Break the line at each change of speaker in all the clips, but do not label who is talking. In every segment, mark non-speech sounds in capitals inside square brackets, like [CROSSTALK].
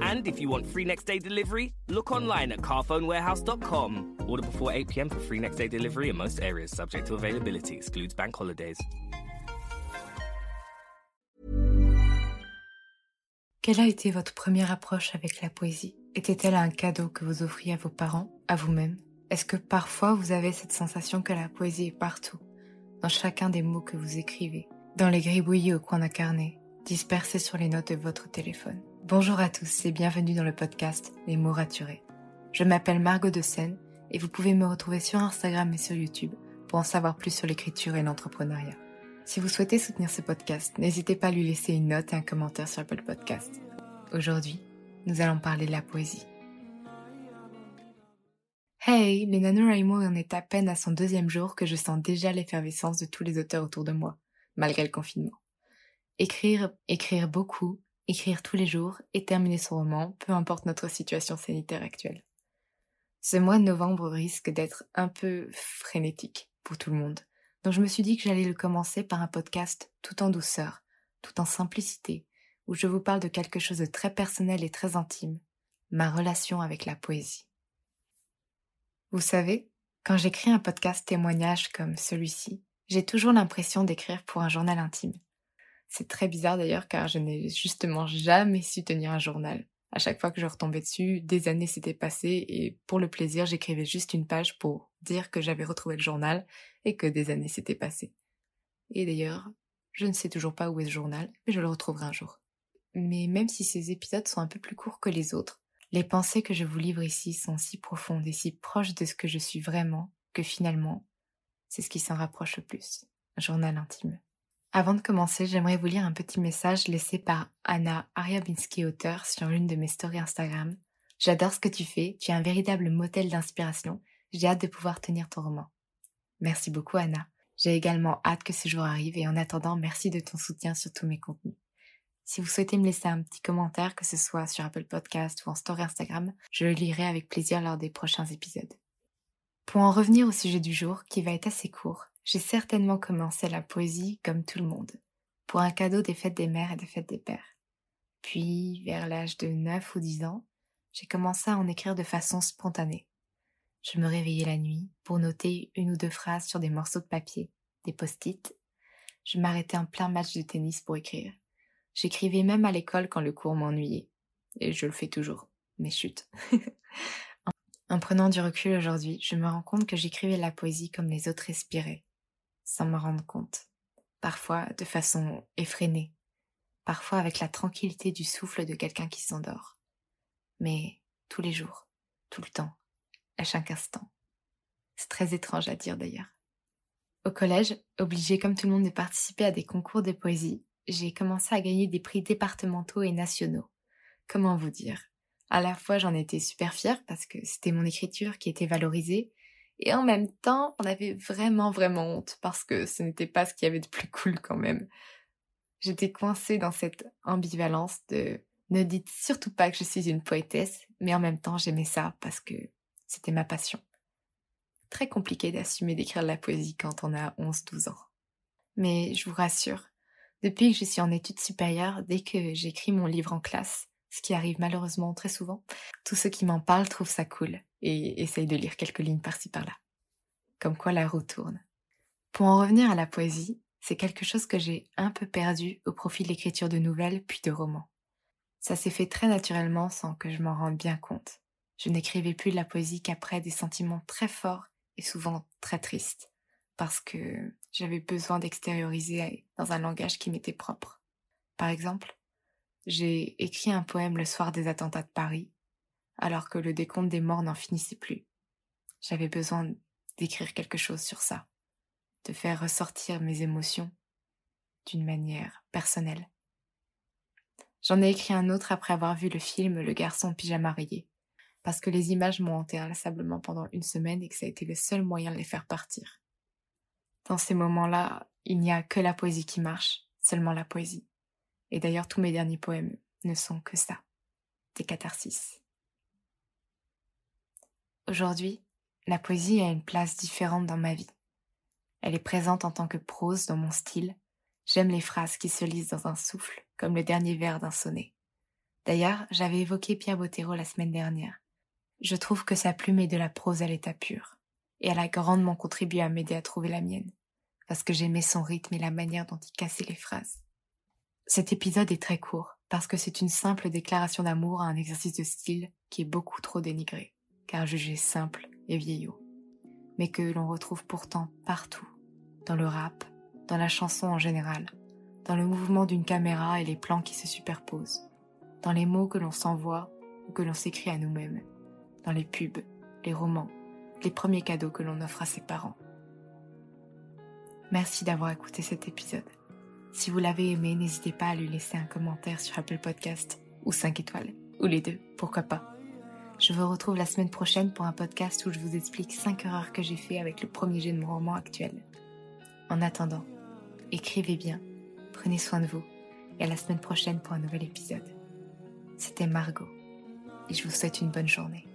And if you want free next day delivery, look online at carphonewarehouse.com. Order before 8 pm for free next day delivery in most areas, subject to availability, excludes bank holidays.
Quelle a été votre première approche avec la poésie? Était-elle un cadeau que vous offriez à vos parents, à vous-même? Est-ce que parfois vous avez cette sensation que la poésie est partout, dans chacun des mots que vous écrivez, dans les gribouillis au coin d'un carnet, dispersés sur les notes de votre téléphone? Bonjour à tous et bienvenue dans le podcast Les mots raturés. Je m'appelle Margot de Seine et vous pouvez me retrouver sur Instagram et sur YouTube pour en savoir plus sur l'écriture et l'entrepreneuriat. Si vous souhaitez soutenir ce podcast, n'hésitez pas à lui laisser une note et un commentaire sur Apple Podcast. Aujourd'hui, nous allons parler de la poésie. Hey, les NaNoWriMo en est à peine à son deuxième jour que je sens déjà l'effervescence de tous les auteurs autour de moi, malgré le confinement. Écrire, écrire beaucoup, écrire tous les jours et terminer son roman, peu importe notre situation sanitaire actuelle. Ce mois de novembre risque d'être un peu frénétique pour tout le monde. Donc je me suis dit que j'allais le commencer par un podcast tout en douceur, tout en simplicité, où je vous parle de quelque chose de très personnel et très intime, ma relation avec la poésie. Vous savez, quand j'écris un podcast témoignage comme celui-ci, j'ai toujours l'impression d'écrire pour un journal intime. C'est très bizarre d'ailleurs car je n'ai justement jamais su tenir un journal. À chaque fois que je retombais dessus, des années s'étaient passées et pour le plaisir, j'écrivais juste une page pour dire que j'avais retrouvé le journal et que des années s'étaient passées. Et d'ailleurs, je ne sais toujours pas où est ce journal, mais je le retrouverai un jour. Mais même si ces épisodes sont un peu plus courts que les autres, les pensées que je vous livre ici sont si profondes et si proches de ce que je suis vraiment que finalement, c'est ce qui s'en rapproche le plus. Un journal intime. Avant de commencer, j'aimerais vous lire un petit message laissé par Anna Ariabinski, auteur, sur l'une de mes stories Instagram. J'adore ce que tu fais, tu es un véritable motel d'inspiration. J'ai hâte de pouvoir tenir ton roman. Merci beaucoup Anna. J'ai également hâte que ce jour arrive et en attendant, merci de ton soutien sur tous mes contenus. Si vous souhaitez me laisser un petit commentaire, que ce soit sur Apple Podcast ou en story Instagram, je le lirai avec plaisir lors des prochains épisodes. Pour en revenir au sujet du jour, qui va être assez court, j'ai certainement commencé la poésie comme tout le monde, pour un cadeau des fêtes des mères et des fêtes des pères. Puis, vers l'âge de 9 ou 10 ans, j'ai commencé à en écrire de façon spontanée. Je me réveillais la nuit pour noter une ou deux phrases sur des morceaux de papier, des post-it. Je m'arrêtais en plein match de tennis pour écrire. J'écrivais même à l'école quand le cours m'ennuyait. Et je le fais toujours. Mais chut. [LAUGHS] en prenant du recul aujourd'hui, je me rends compte que j'écrivais la poésie comme les autres respiraient, sans me rendre compte. Parfois de façon effrénée, parfois avec la tranquillité du souffle de quelqu'un qui s'endort. Mais tous les jours, tout le temps, à chaque instant. C'est très étrange à dire d'ailleurs. Au collège, obligé comme tout le monde de participer à des concours de poésie, j'ai commencé à gagner des prix départementaux et nationaux. Comment vous dire? À la fois j'en étais super fière parce que c'était mon écriture qui était valorisée et en même temps, on avait vraiment, vraiment honte parce que ce n'était pas ce qu'il y avait de plus cool quand même. J'étais coincée dans cette ambivalence de ne dites surtout pas que je suis une poétesse, mais en même temps j'aimais ça parce que c'était ma passion. Très compliqué d'assumer d'écrire de la poésie quand on a 11-12 ans. Mais je vous rassure, depuis que je suis en études supérieures, dès que j'écris mon livre en classe, ce qui arrive malheureusement très souvent, tous ceux qui m'en parlent trouvent ça cool et essayent de lire quelques lignes par-ci par-là. Comme quoi la roue tourne. Pour en revenir à la poésie, c'est quelque chose que j'ai un peu perdu au profit de l'écriture de nouvelles puis de romans. Ça s'est fait très naturellement sans que je m'en rende bien compte. Je n'écrivais plus de la poésie qu'après des sentiments très forts et souvent très triste, parce que j'avais besoin d'extérioriser dans un langage qui m'était propre. Par exemple, j'ai écrit un poème le soir des attentats de Paris, alors que le décompte des morts n'en finissait plus. J'avais besoin d'écrire quelque chose sur ça, de faire ressortir mes émotions d'une manière personnelle. J'en ai écrit un autre après avoir vu le film Le garçon pyjama rayé, parce que les images m'ont hanté inlassablement pendant une semaine et que ça a été le seul moyen de les faire partir. Dans ces moments-là, il n'y a que la poésie qui marche, seulement la poésie. Et d'ailleurs, tous mes derniers poèmes ne sont que ça, des catharsis. Aujourd'hui, la poésie a une place différente dans ma vie. Elle est présente en tant que prose dans mon style. J'aime les phrases qui se lisent dans un souffle, comme le dernier vers d'un sonnet. D'ailleurs, j'avais évoqué Pierre Bottero la semaine dernière. Je trouve que sa plume est de la prose à l'état pur, et elle a grandement contribué à m'aider à trouver la mienne, parce que j'aimais son rythme et la manière dont il cassait les phrases. Cet épisode est très court, parce que c'est une simple déclaration d'amour à un exercice de style qui est beaucoup trop dénigré, car jugé simple et vieillot, mais que l'on retrouve pourtant partout, dans le rap, dans la chanson en général, dans le mouvement d'une caméra et les plans qui se superposent, dans les mots que l'on s'envoie ou que l'on s'écrit à nous-mêmes, dans les pubs, les romans, les premiers cadeaux que l'on offre à ses parents. Merci d'avoir écouté cet épisode. Si vous l'avez aimé, n'hésitez pas à lui laisser un commentaire sur Apple Podcast ou 5 étoiles, ou les deux, pourquoi pas. Je vous retrouve la semaine prochaine pour un podcast où je vous explique 5 erreurs que j'ai fait avec le premier jet de mon roman actuel. En attendant, écrivez bien, prenez soin de vous, et à la semaine prochaine pour un nouvel épisode. C'était Margot, et je vous souhaite une bonne journée.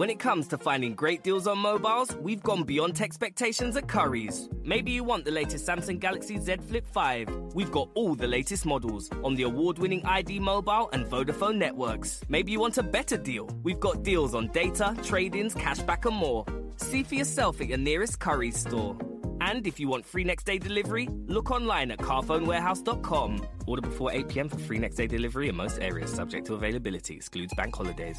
When it comes to finding great deals on mobiles, we've gone beyond expectations at Curry's. Maybe you want the latest Samsung Galaxy Z Flip 5. We've got all the latest models on the award winning ID Mobile and Vodafone networks. Maybe you want a better deal. We've got deals on data, trade ins, cashback, and more. See for yourself at your nearest Curry's store. And if you want free next day delivery, look online at carphonewarehouse.com. Order before 8 pm for free next day delivery in most areas, subject to availability, excludes bank holidays.